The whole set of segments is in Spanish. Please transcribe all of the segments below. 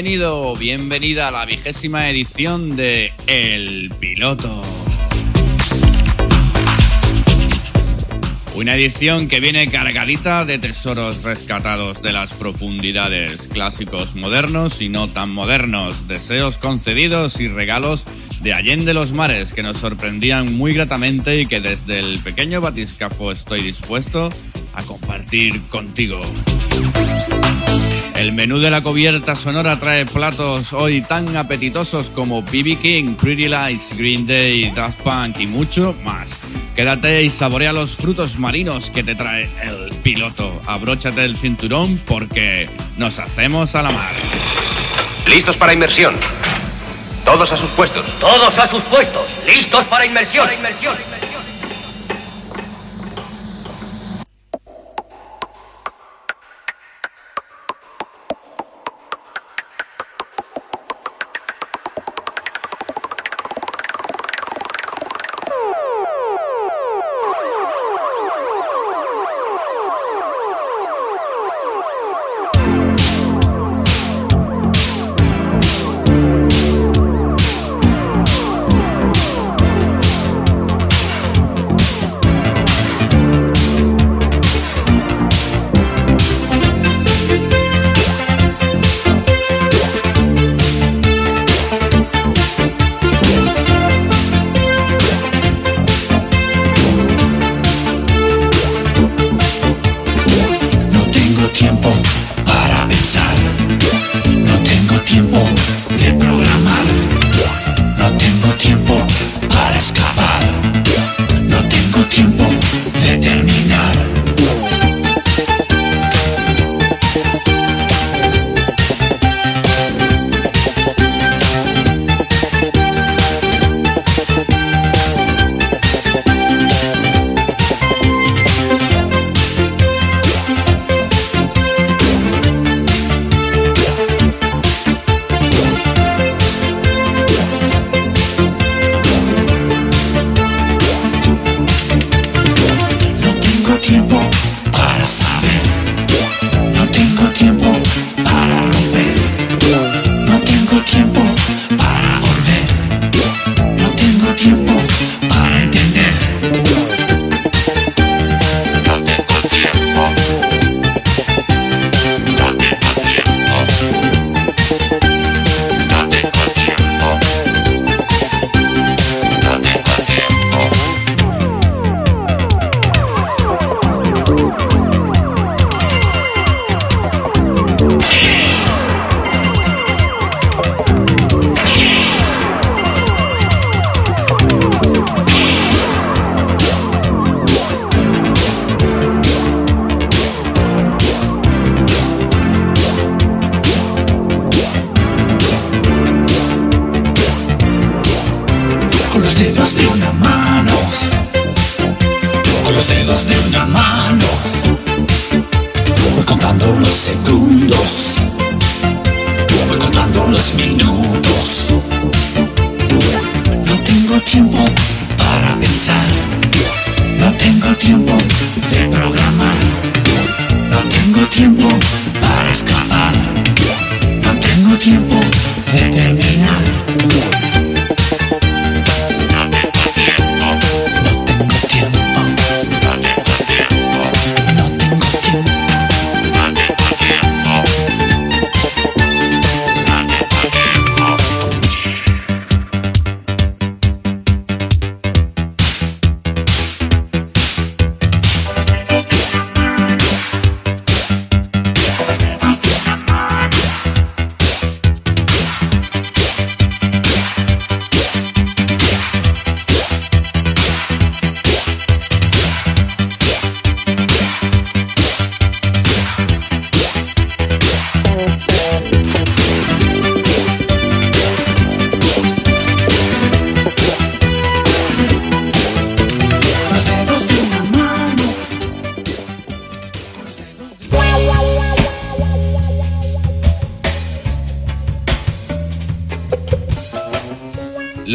Bienvenido, bienvenida a la vigésima edición de El Piloto. Una edición que viene cargadita de tesoros rescatados de las profundidades, clásicos modernos y no tan modernos, deseos concedidos y regalos de Allende los Mares que nos sorprendían muy gratamente y que desde el pequeño batiscafo estoy dispuesto a compartir contigo. El menú de la cubierta sonora trae platos hoy tan apetitosos como BB King, Pretty Lights, Green Day, Daft Punk y mucho más. Quédate y saborea los frutos marinos que te trae el piloto. Abróchate el cinturón porque nos hacemos a la mar. Listos para inmersión. Todos a sus puestos. Todos a sus puestos. Listos para inmersión. Para inmersión.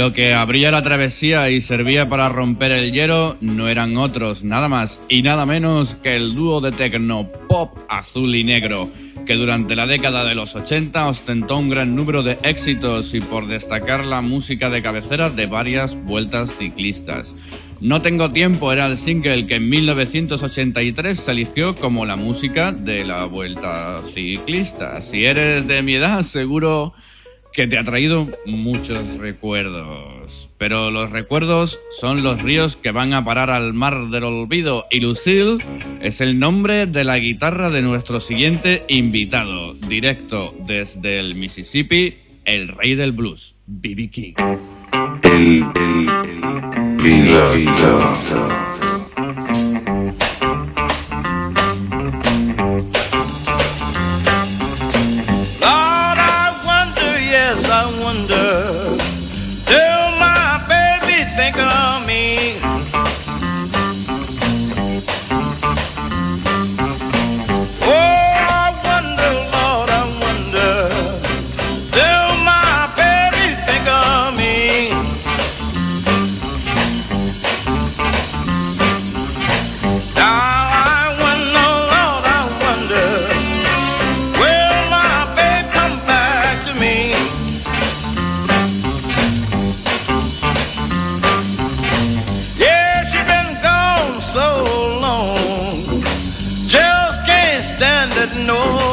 Lo que abría la travesía y servía para romper el hielo no eran otros, nada más y nada menos que el dúo de tecno pop azul y negro, que durante la década de los 80 ostentó un gran número de éxitos y por destacar la música de cabecera de varias vueltas ciclistas. No tengo tiempo era el single que en 1983 se eligió como la música de la vuelta ciclista. Si eres de mi edad, seguro que te ha traído muchos recuerdos. Pero los recuerdos son los ríos que van a parar al mar del olvido y Lucille es el nombre de la guitarra de nuestro siguiente invitado, directo desde el Mississippi, el rey del blues, B.B. King. Lord, no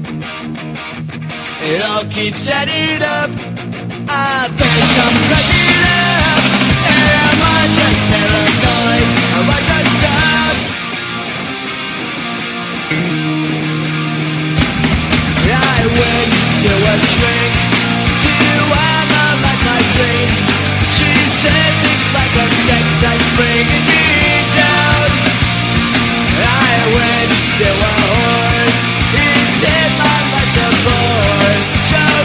It all keeps adding up. I think I'm cracking up. Am I just paranoid? Am I just stuck? I went to a shrink to analyze my dreams. She says it's like a sex that's bringing me down. I went to a whore. He said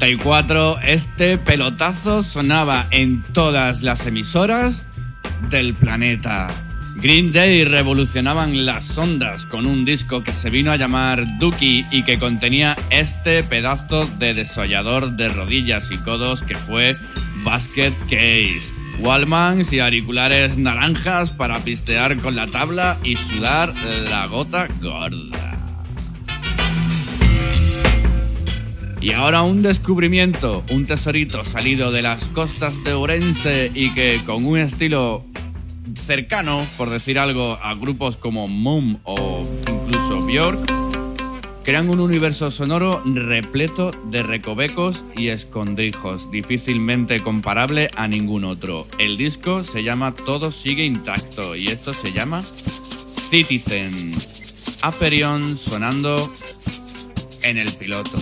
94 este pelotazo sonaba en todas las emisoras del planeta. Green Day revolucionaban las ondas con un disco que se vino a llamar Dookie y que contenía este pedazo de desollador de rodillas y codos que fue Basket Case. Wallmans y auriculares naranjas para pistear con la tabla y sudar la gota gorda. Y ahora un descubrimiento, un tesorito salido de las costas de Ourense y que con un estilo cercano, por decir algo, a grupos como Moom o incluso Björk, crean un universo sonoro repleto de recovecos y escondrijos, difícilmente comparable a ningún otro. El disco se llama Todo sigue intacto y esto se llama Citizen. Aperion sonando en el piloto.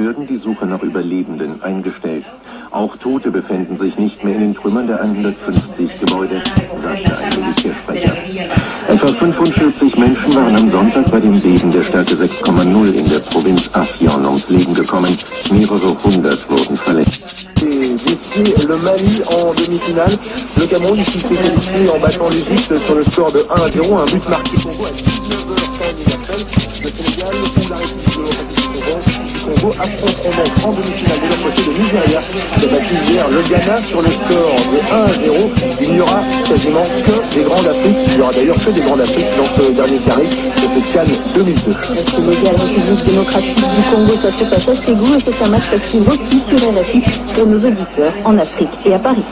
Behörden die Suche nach Überlebenden eingestellt. Auch Tote befinden sich nicht mehr in den Trümmern der 150 Gebäude, sagte ein Militärsprecher. Etwa 45 Menschen waren am Sonntag bei dem Beben der Stärke 6,0 in der Provinz Afyon ums Leben gekommen. Mehrere hundert wurden verletzt. le Mali en demi-finale. Le Cameroun qui s'est qualifié en battant l'Égypte sur le score de 1 à 0, un but marqué Congo à 19h15 Le Sénégal ou la République du Congo, du Congo affronteront en demi-finale de leur côté le Nigeria qui battu hier le Ghana sur le score de 1 à 0. Il n'y aura quasiment que des grands d'Afrique. Il n'y aura d'ailleurs que des grands d'Afrique dans ce dernier carré de cette Cannes 2002. Sénégal, République démocratique du Congo, ça se passe à Ségou et c'est un match suivre aussi sur RFI pour nos auditeurs en Afrique et à Paris.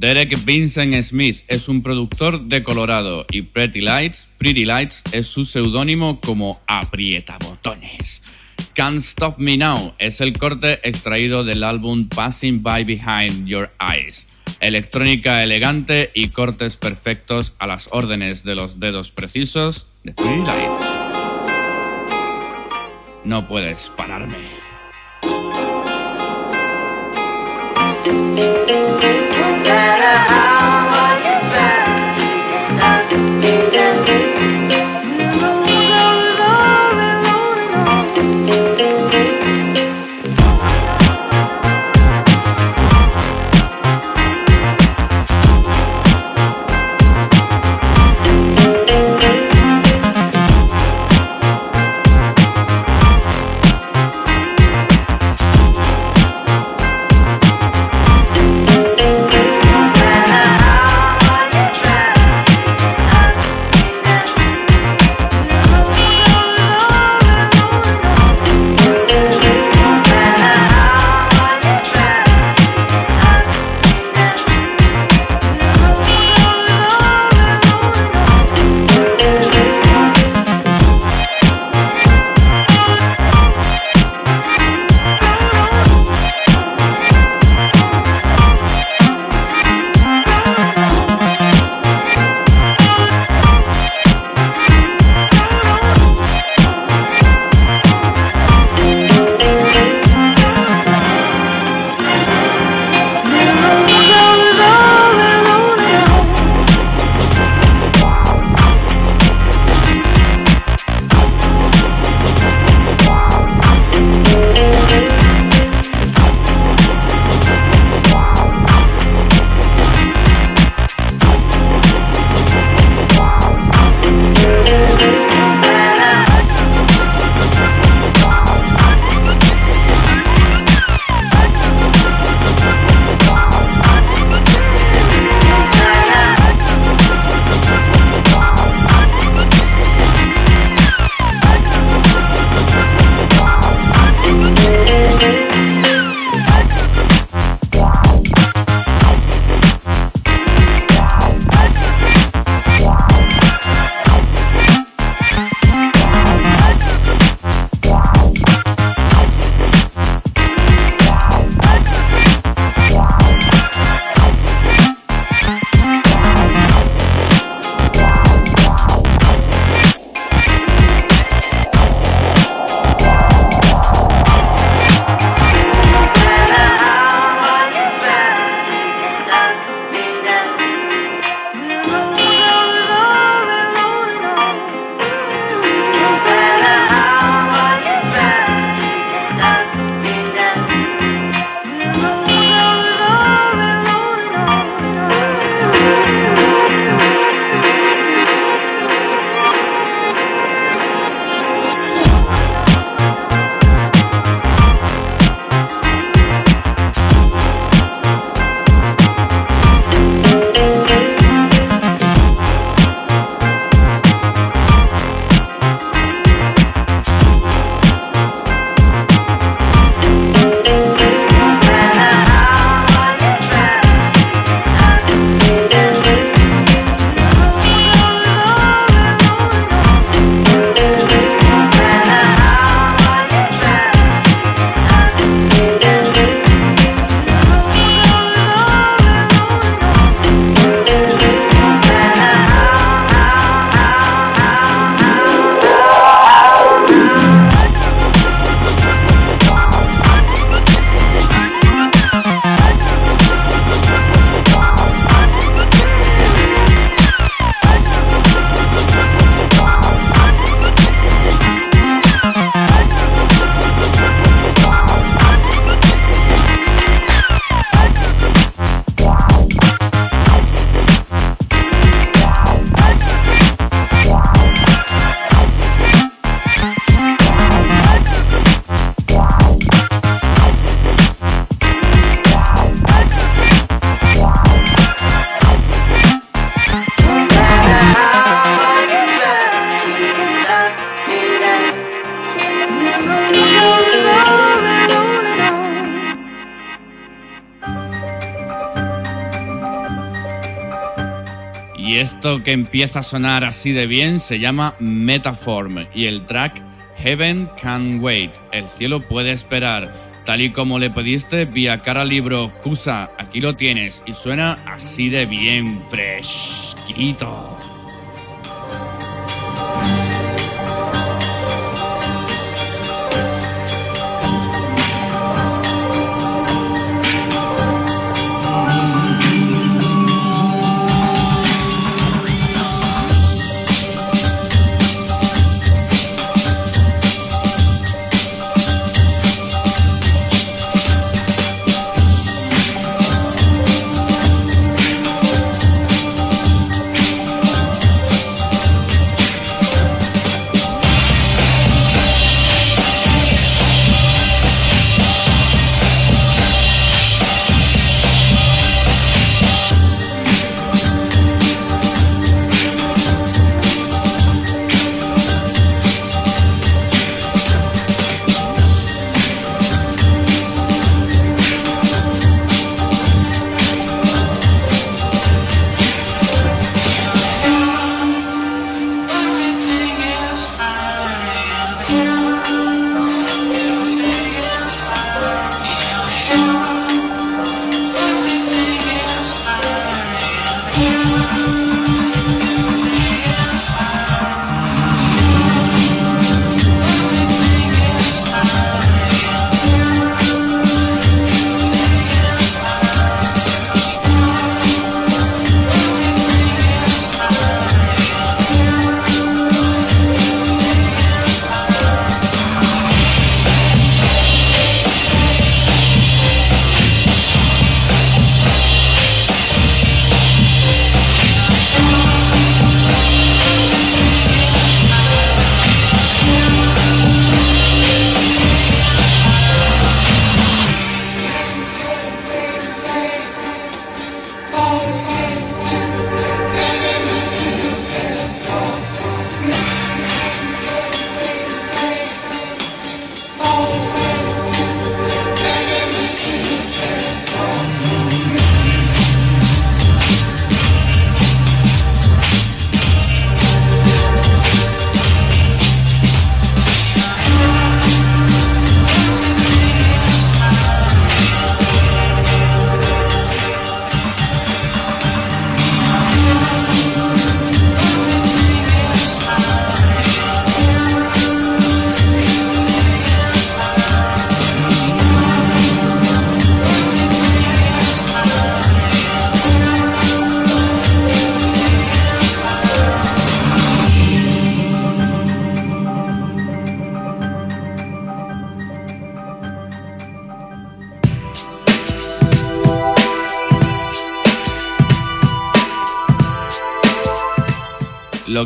Derek Vincent Smith es un productor de Colorado y Pretty Lights, Pretty Lights es su seudónimo como Aprieta Botones. Can't Stop Me Now es el corte extraído del álbum Passing By Behind Your Eyes. Electrónica elegante y cortes perfectos a las órdenes de los dedos precisos de Pretty Lights. No puedes pararme. No matter how hard you try, you can Que empieza a sonar así de bien se llama Metaform y el track Heaven Can Wait, el cielo puede esperar. Tal y como le pediste vía cara libro Kusa, aquí lo tienes y suena así de bien fresquito.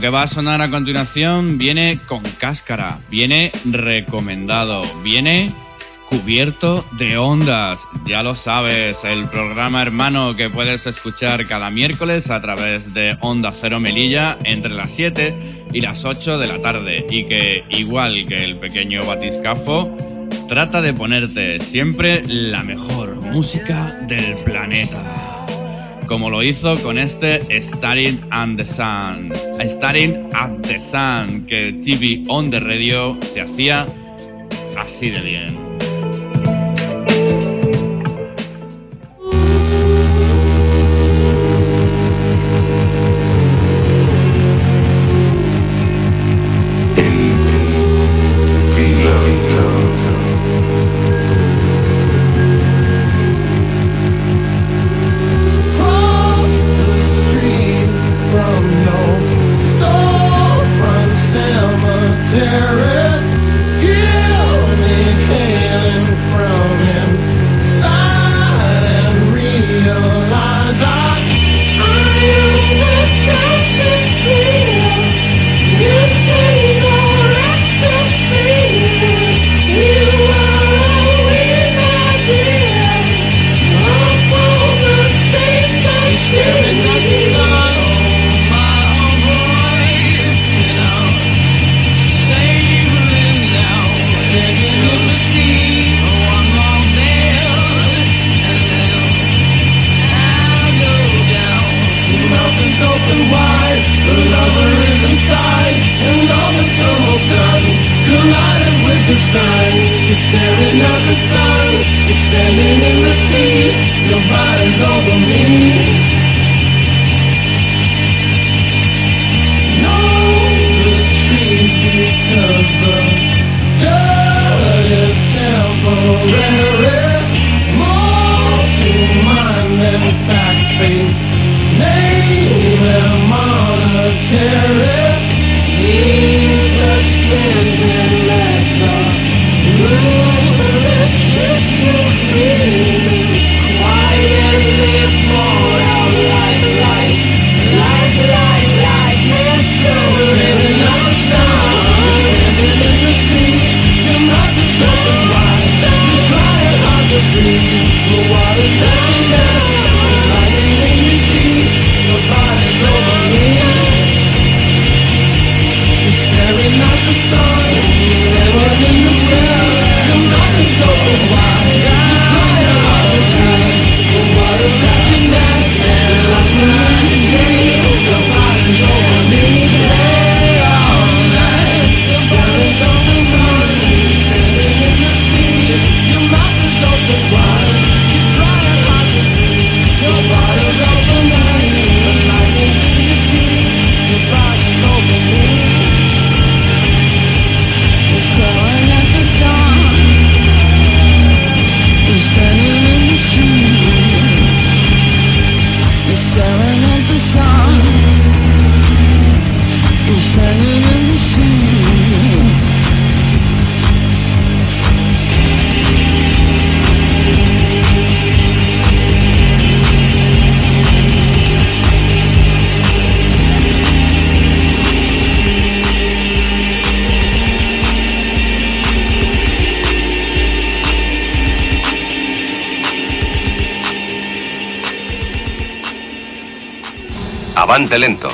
Que va a sonar a continuación viene con cáscara, viene recomendado, viene cubierto de ondas. Ya lo sabes, el programa hermano que puedes escuchar cada miércoles a través de Onda Cero Melilla entre las 7 y las 8 de la tarde y que, igual que el pequeño batiscafo, trata de ponerte siempre la mejor música del planeta como lo hizo con este Starting at the Sun. Starting at the Sun, que TV on the radio se hacía así de bien. Avante lento.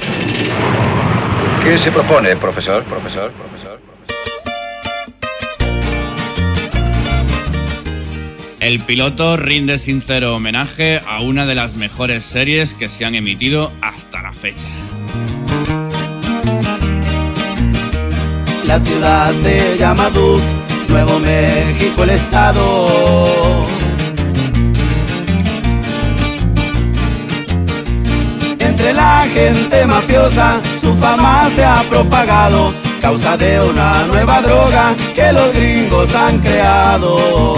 ¿Qué se propone, profesor? Profesor, profesor. El piloto rinde sincero homenaje a una de las mejores series que se han emitido hasta la fecha. La ciudad se llama Duke, Nuevo México el estado. La gente mafiosa su fama se ha propagado, causa de una nueva droga que los gringos han creado.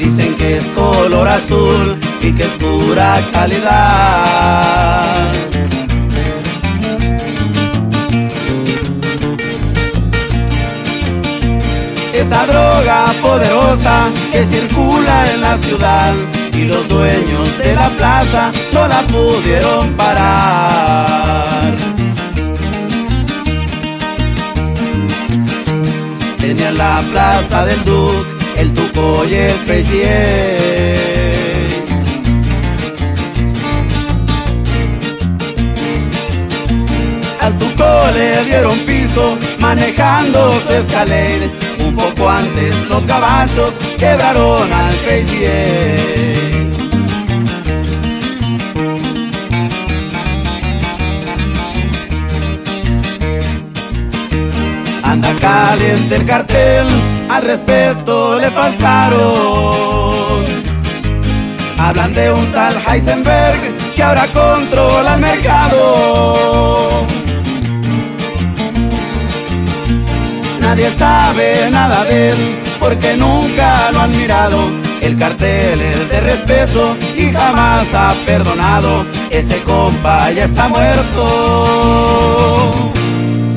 Dicen que es color azul y que es pura calidad. Esa droga poderosa que circula en la ciudad y los dueños de la plaza no la pudieron parar. Tenían la plaza del Duke, el Tuco y el Crazy. Al Tuco le dieron piso manejando su Escalade. Antes los gabachos quebraron al Crazy. Anda caliente el cartel, al respeto le faltaron. Hablan de un tal Heisenberg que ahora controla el mercado. Nadie sabe nada de él porque nunca lo han mirado. El cartel es de respeto y jamás ha perdonado. Ese compa ya está muerto.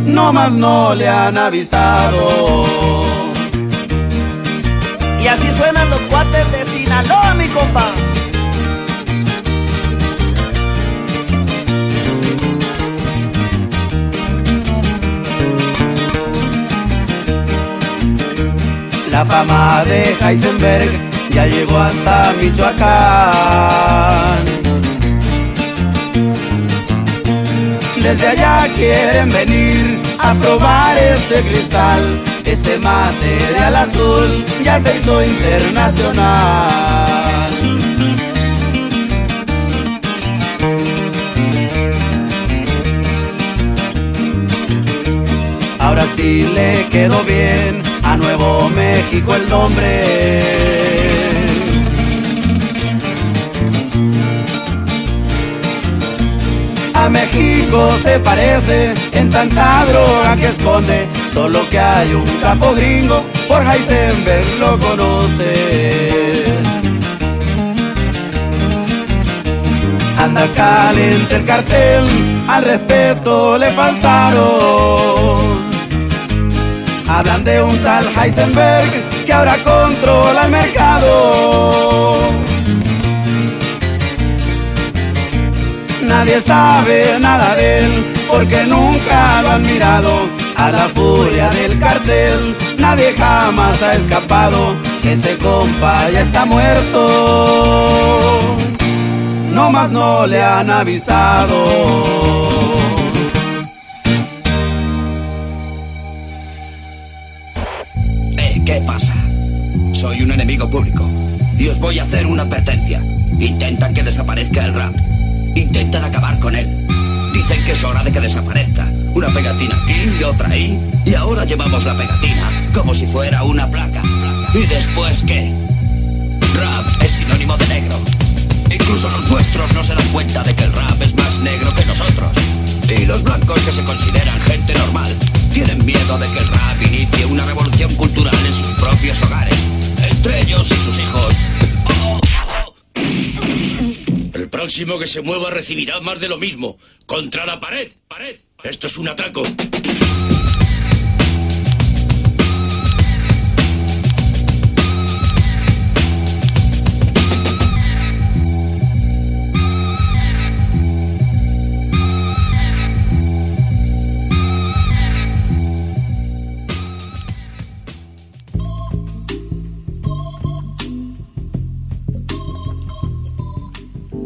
No más no le han avisado. Y así suenan los cuates de Sinaloa, mi compa. La fama de Heisenberg ya llegó hasta Michoacán. Desde allá quieren venir a probar ese cristal ese material azul ya se hizo internacional. Ahora sí le quedó bien a Nuevo México el nombre. A México se parece en tanta droga que esconde, solo que hay un capo gringo, por Heisenberg lo conoce. Anda caliente el cartel, al respeto le faltaron. Hablan de un tal Heisenberg que ahora controla el mercado. Nadie sabe nada de él porque nunca lo han mirado. A la furia del cartel nadie jamás ha escapado. Ese compa ya está muerto. No más no le han avisado. ¿Qué pasa? Soy un enemigo público y os voy a hacer una advertencia. Intentan que desaparezca el rap. Intentan acabar con él. Dicen que es hora de que desaparezca. Una pegatina aquí y otra ahí. Y ahora llevamos la pegatina como si fuera una placa. ¿Y después qué? Rap es sinónimo de negro. Incluso los vuestros no se dan cuenta de que el rap es más negro que nosotros. Y los blancos que se consideran gente normal tienen miedo de que el rap inicie una revolución cultural en sus propios hogares, entre ellos y sus hijos. El próximo que se mueva recibirá más de lo mismo. Contra la pared, pared. Esto es un atraco.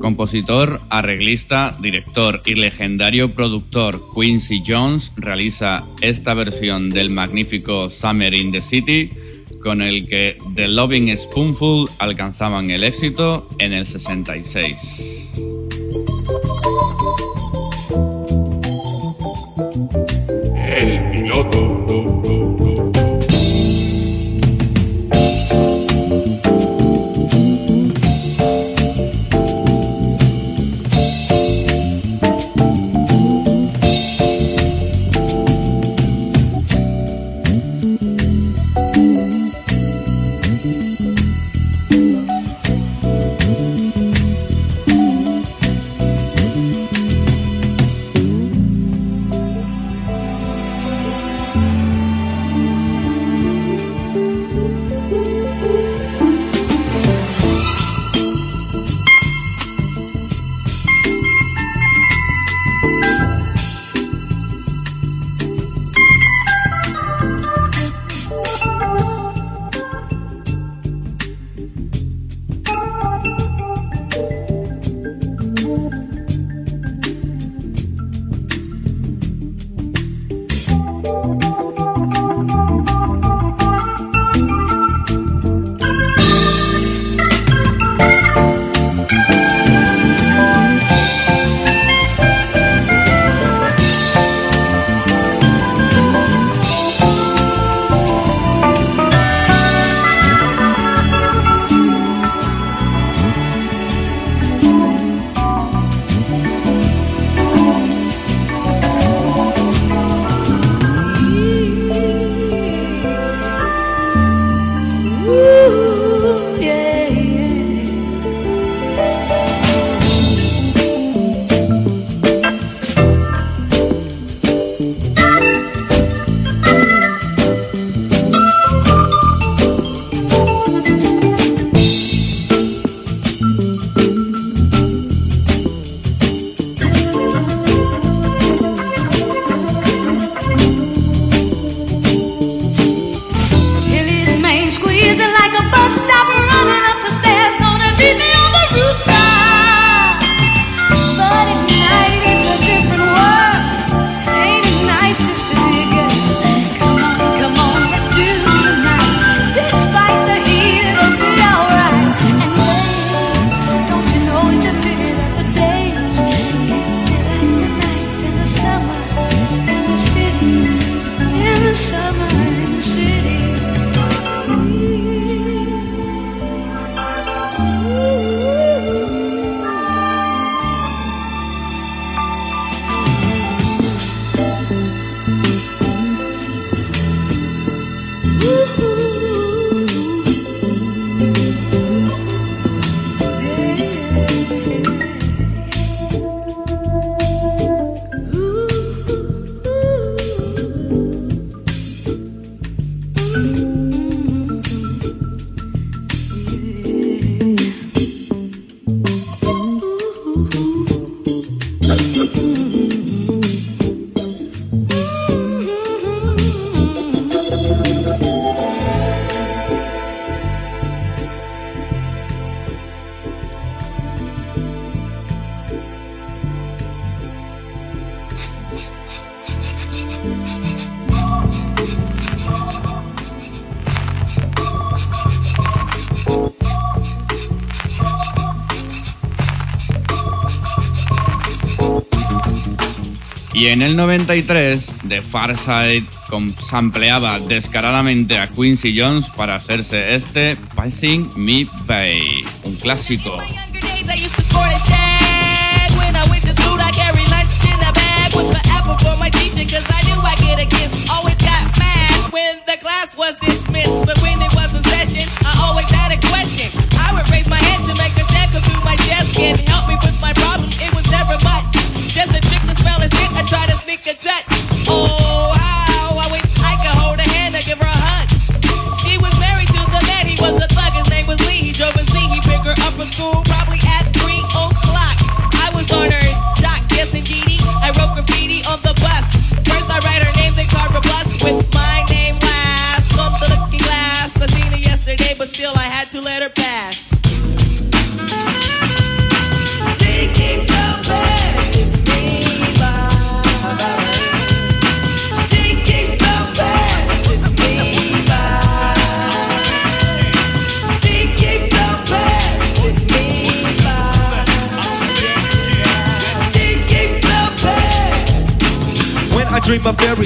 Compositor, arreglista, director y legendario productor Quincy Jones realiza esta versión del magnífico Summer in the City con el que The Loving Spoonful alcanzaban el éxito en el 66. El 93, The Far Side sampleaba descaradamente a Quincy Jones para hacerse este Passing Me By, un clásico.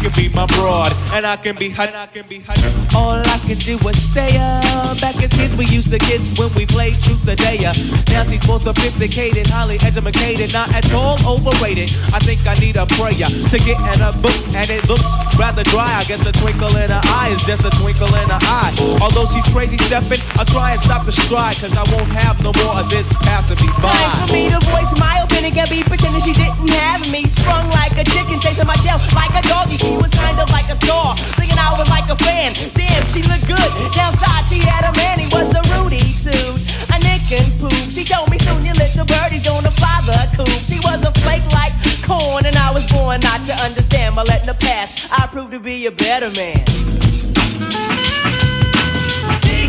can be my broad, and I can be her. And I can be her. All I can do is stay up. Back as kids, we used to kiss when we played truth or dare. Now she's more sophisticated, highly educated, not at all overrated. I think I need a prayer to get in a book, and it looks rather dry. I guess a twinkle in her eye is just a twinkle in her eye. Although she's crazy stepping, I'll try and stop the stride, cause I won't have no more of this passing me by. Time for me to voice my opinion. Can't be pretending she didn't have me. Sprung like a chicken, chasing my tail like a doggy. She was kind of like a star, thinking I was like a fan. Damn, she looked good. Downside, she had a man, he was a Rudy too. A nick and poop. She told me soon your little birdie's gonna fly the coop. She was a flake like corn, and I was born not to understand. But letting the past, I proved to be a better man. She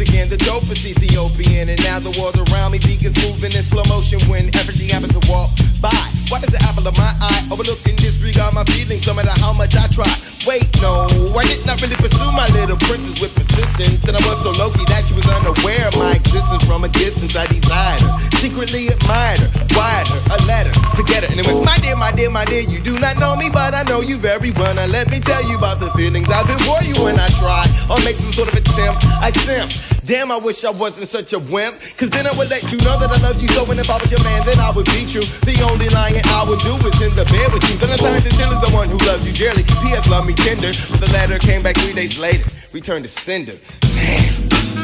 again, the dopest Ethiopian. And now the world around me begins moving in slow motion whenever she happens to walk by. Why does the apple of my eye overlook and disregard my feelings no matter how much I try? Wait, no, I did not really pursue my little princess with persistence. And I was so low that she was unaware of my existence from a distance. I desired her, secretly admired her, wired her a letter to get her. And it went, my dear, my dear, my dear, you do not know me, but I know you very well. Now let me tell you about the feelings I've been for you when I try or make some sort of attempt. I simp. Damn, I wish I wasn't such a wimp. Cause then I would let you know that I love you so. And if I was your man, then I would be true. The only lying I would do is in the bed with you. Then I signed sincerely the one who loves you dearly. P.S. Love me tender. But the letter came back three days later. Returned to sender. Damn.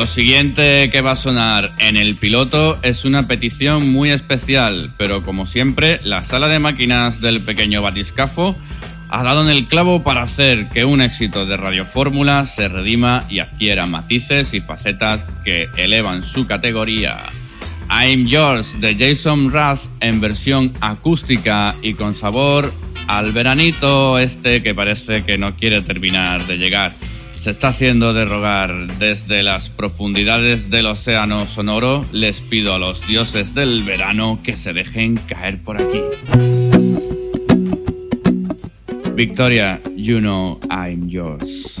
Lo siguiente que va a sonar en el piloto es una petición muy especial, pero como siempre, la sala de máquinas del pequeño batiscafo ha dado en el clavo para hacer que un éxito de Radio Fórmula se redima y adquiera matices y facetas que elevan su categoría. I'm Yours de Jason Russ en versión acústica y con sabor al veranito este que parece que no quiere terminar de llegar. Se está haciendo de rogar desde las profundidades del océano sonoro. Les pido a los dioses del verano que se dejen caer por aquí. Victoria, you know I'm yours.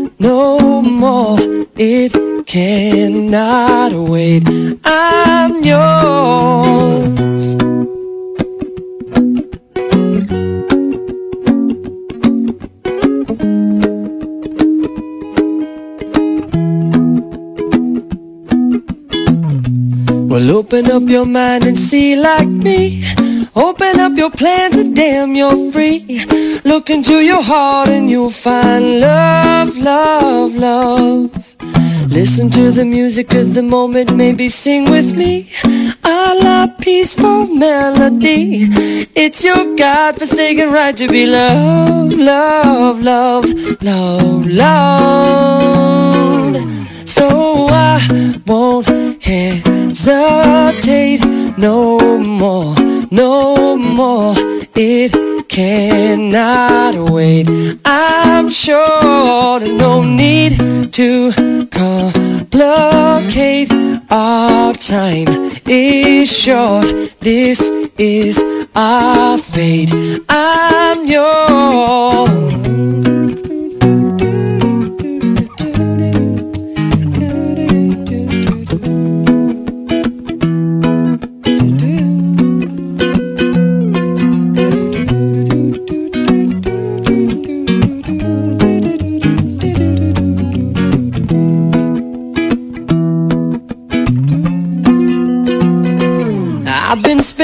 no more. It cannot wait. I'm yours. Well, open up your mind and see like me. Open up your plans and damn, you're free. Look into your heart and you'll find love, love, love. Listen to the music of the moment, maybe sing with me. A la peaceful melody. It's your God forsaken right to be loved, loved, loved, loved, loved. So I won't hesitate no more, no more. It cannot wait. I'm sure there's no need to complicate. Our time is short. This is our fate. I'm yours.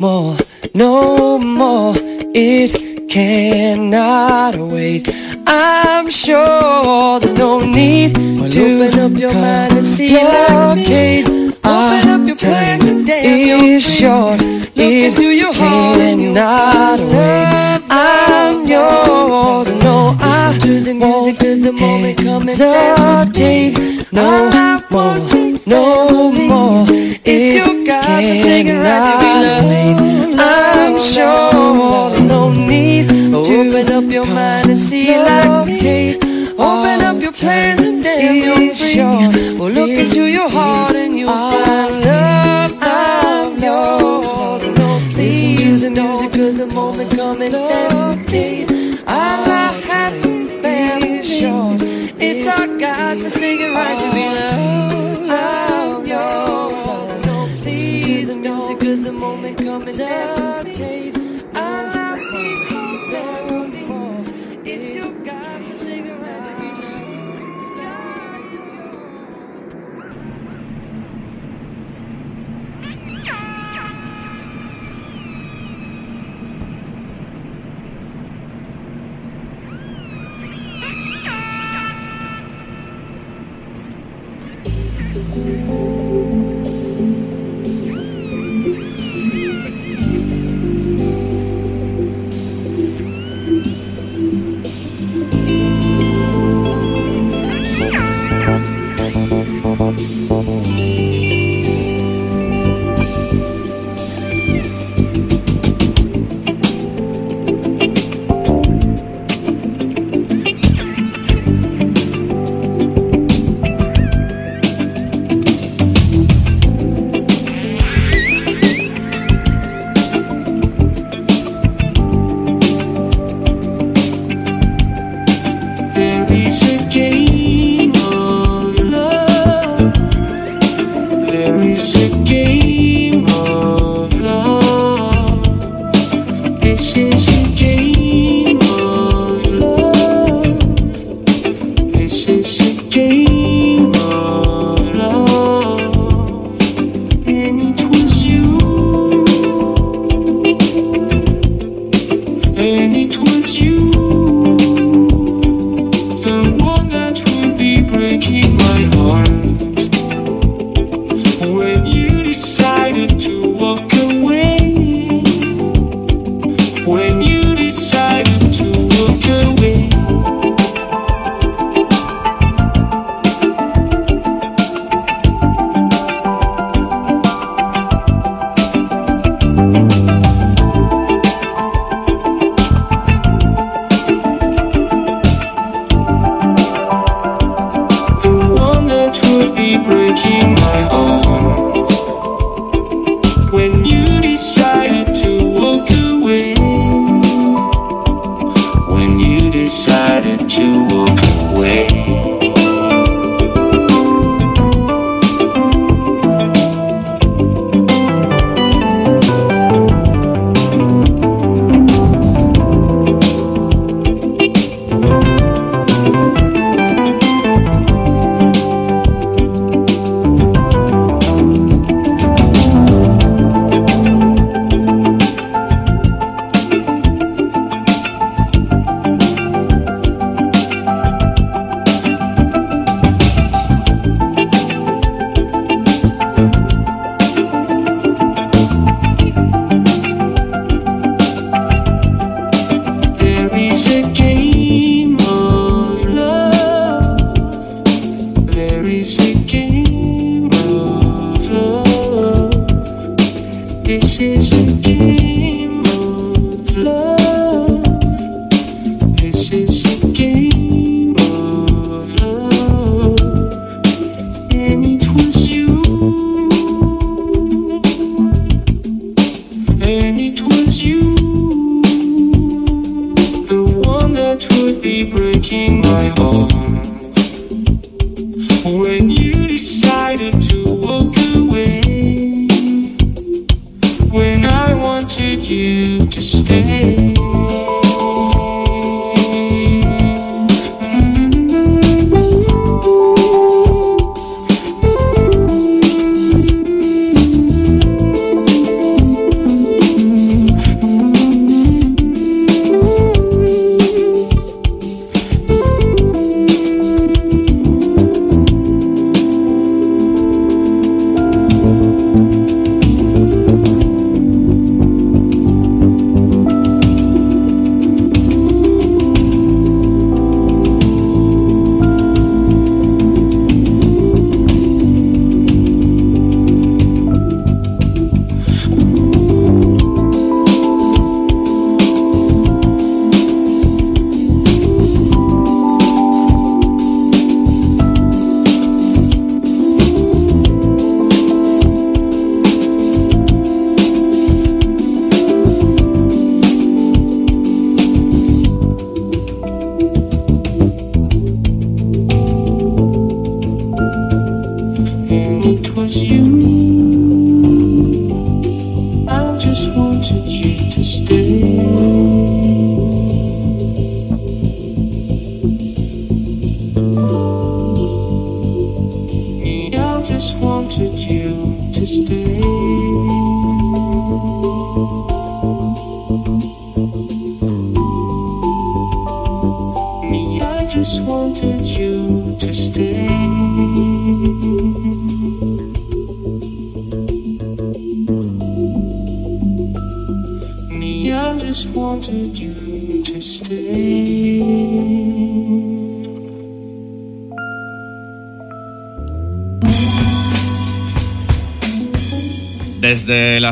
more, no more. It cannot wait. I'm sure there's no need to open up your mind and see blockade. Open up your time is short. It cannot wait. I'm yours. No, I to the music of the moment. Come and dance with No more, no more. It's your God-forsaken right to be loved. Sure no need to open up your mind and see like me. Open up your plans and damn, you're free. Well, look into your heart and you'll find love. I'm yours. No, please, the music of the moment. Come and dance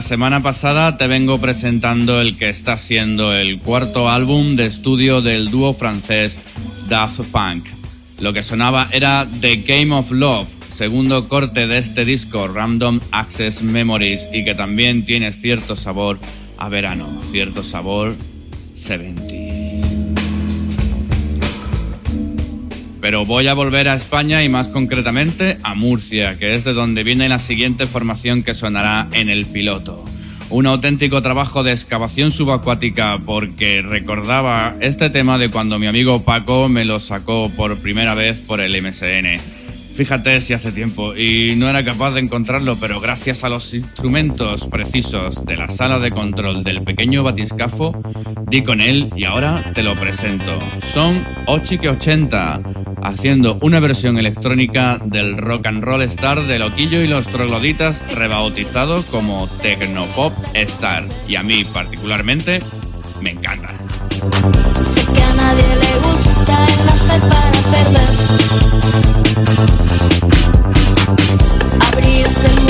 semana pasada te vengo presentando el que está siendo el cuarto álbum de estudio del dúo francés Daft Punk. Lo que sonaba era The Game of Love, segundo corte de este disco Random Access Memories y que también tiene cierto sabor a verano, cierto sabor Pero voy a volver a España y más concretamente a Murcia, que es de donde viene la siguiente formación que sonará en el piloto. Un auténtico trabajo de excavación subacuática porque recordaba este tema de cuando mi amigo Paco me lo sacó por primera vez por el MSN. Fíjate si hace tiempo y no era capaz de encontrarlo, pero gracias a los instrumentos precisos de la sala de control del pequeño batiscafo, di con él y ahora te lo presento. Son Ochique 80, haciendo una versión electrónica del rock and roll star de Loquillo y los trogloditas rebautizado como Tecnopop Star. Y a mí particularmente me encanta. Sé que a nadie le gusta perder. Abrirás el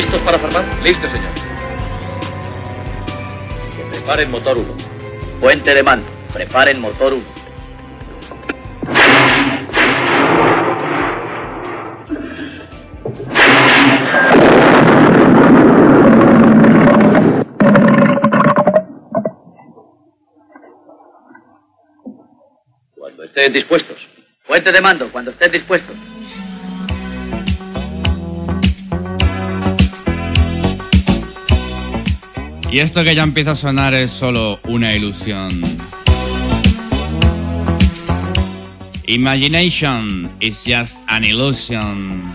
¿Listos para formar? Listo, señor. Que preparen motor 1. Puente de mando. Preparen motor 1. Cuando estén dispuestos. Puente de mando, cuando estén dispuestos. Y esto que ya empieza a sonar es solo una ilusión. Imagination is just an illusion.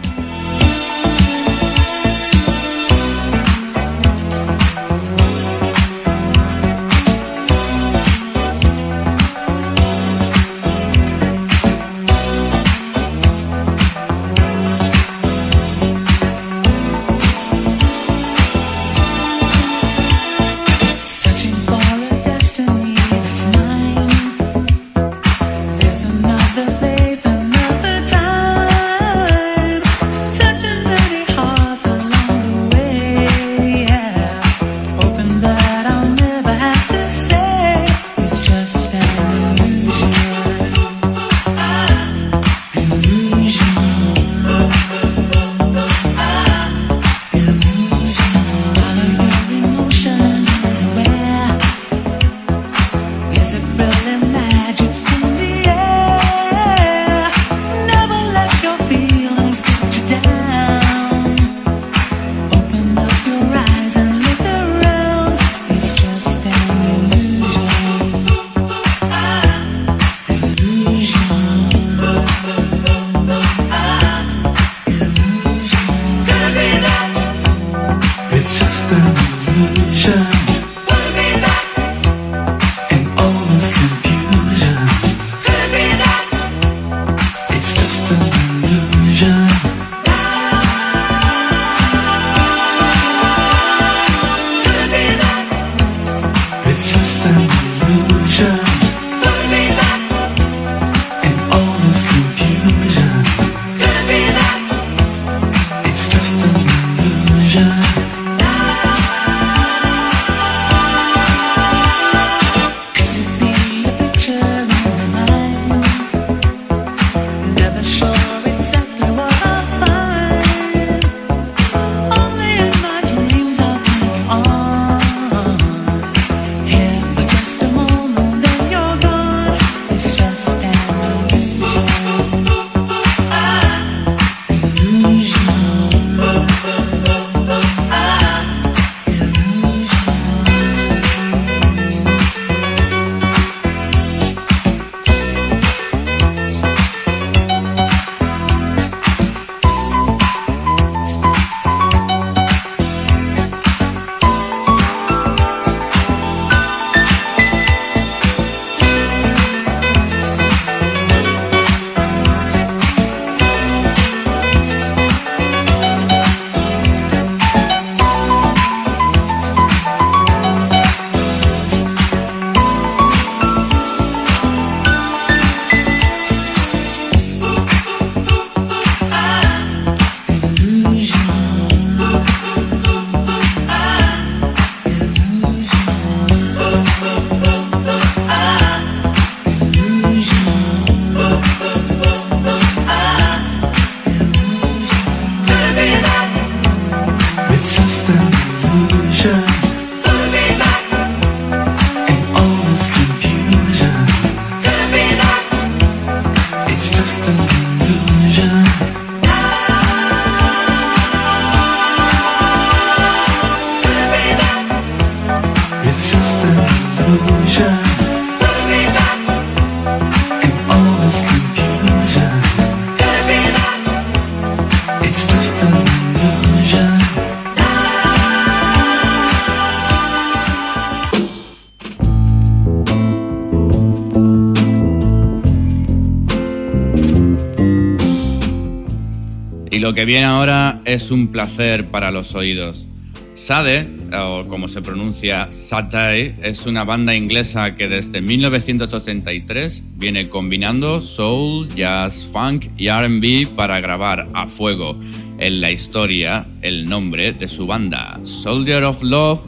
Lo que viene ahora es un placer para los oídos. Sade, o como se pronuncia Satay, es una banda inglesa que desde 1983 viene combinando soul, jazz, funk y RB para grabar a fuego en la historia el nombre de su banda. Soldier of Love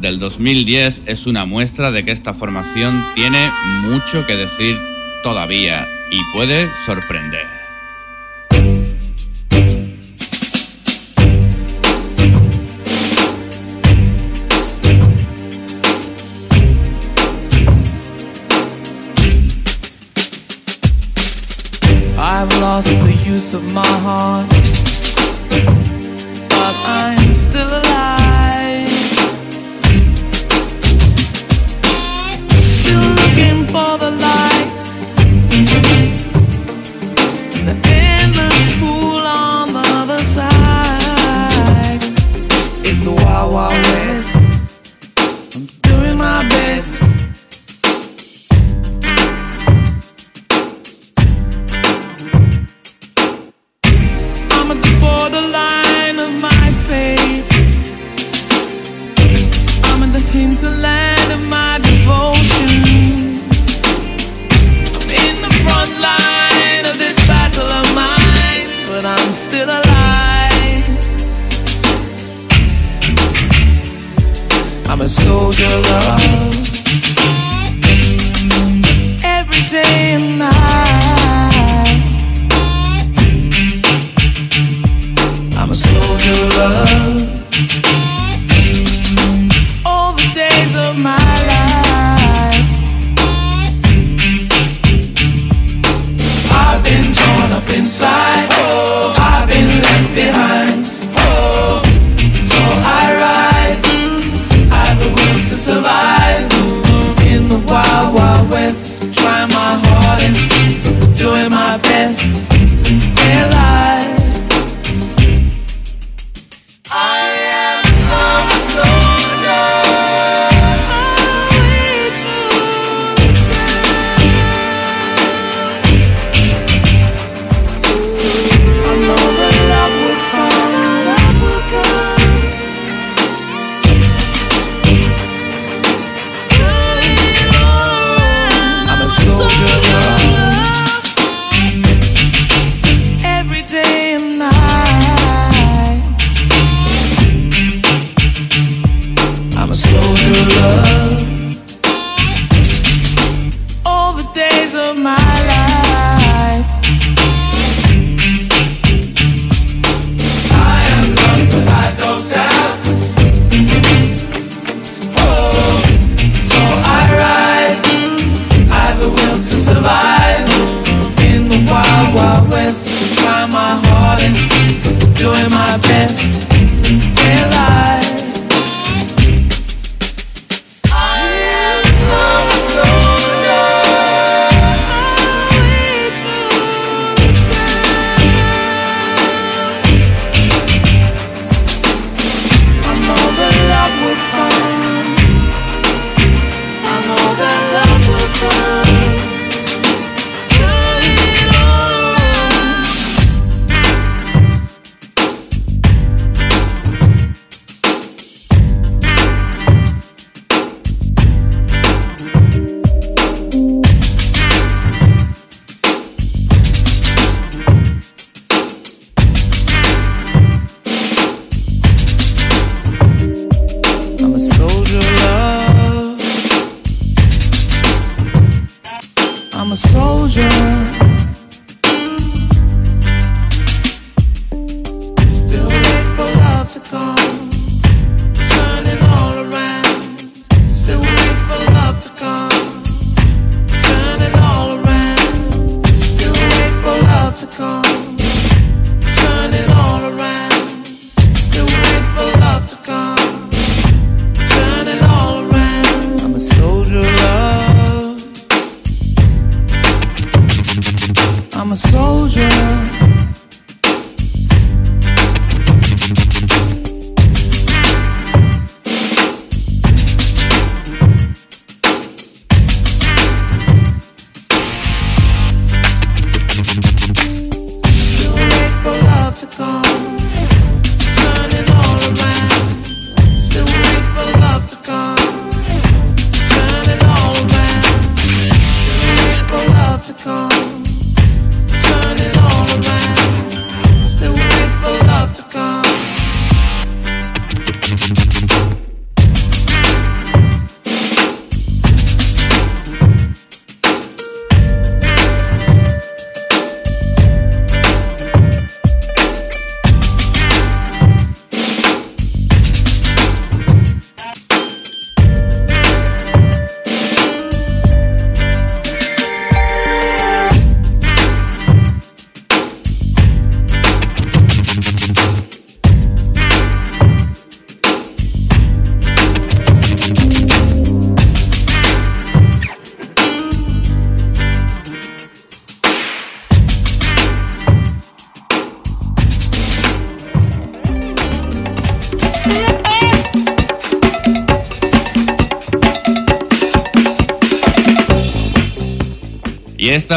del 2010 es una muestra de que esta formación tiene mucho que decir todavía y puede sorprender. Of my heart, I'm a soldier.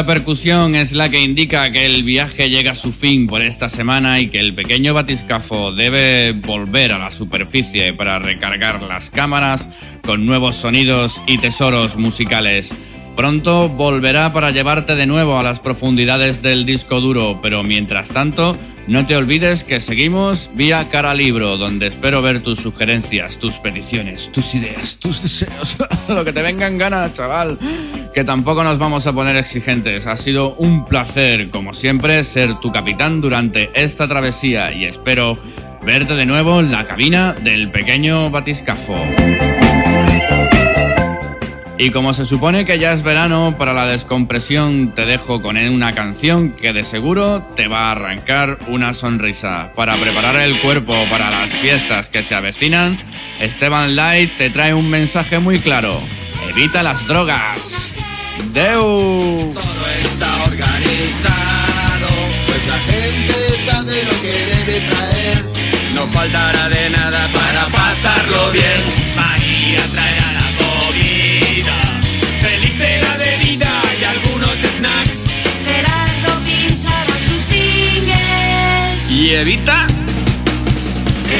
Esta percusión es la que indica que el viaje llega a su fin por esta semana y que el pequeño batiscafo debe volver a la superficie para recargar las cámaras con nuevos sonidos y tesoros musicales. Pronto volverá para llevarte de nuevo a las profundidades del disco duro, pero mientras tanto, no te olvides que seguimos vía Cara Libro, donde espero ver tus sugerencias, tus peticiones, tus ideas, tus deseos, lo que te venga en gana, chaval. Que tampoco nos vamos a poner exigentes. Ha sido un placer, como siempre, ser tu capitán durante esta travesía y espero verte de nuevo en la cabina del pequeño batiscafo. Y como se supone que ya es verano, para la descompresión te dejo con una canción que de seguro te va a arrancar una sonrisa. Para preparar el cuerpo para las fiestas que se avecinan, Esteban Light te trae un mensaje muy claro. Evita las drogas. Deu. Todo está organizado, pues la gente sabe lo que debe traer. No faltará de nada para pasarlo bien. María traerá Y evita,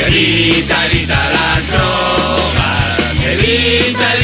evita, evita las drogas, evita, evita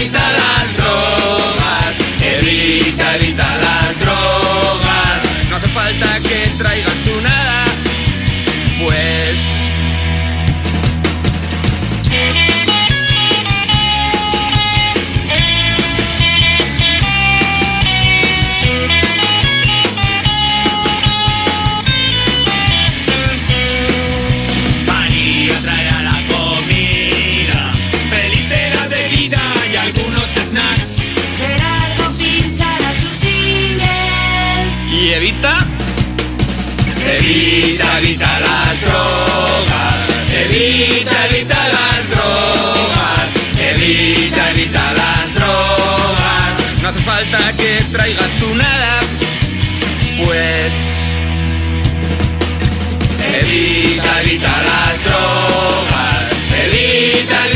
Evita, evita las drogas. Evita, evita las drogas. No hace falta que traigas tu nada. Pues. Evita, evita las drogas. Evita, evita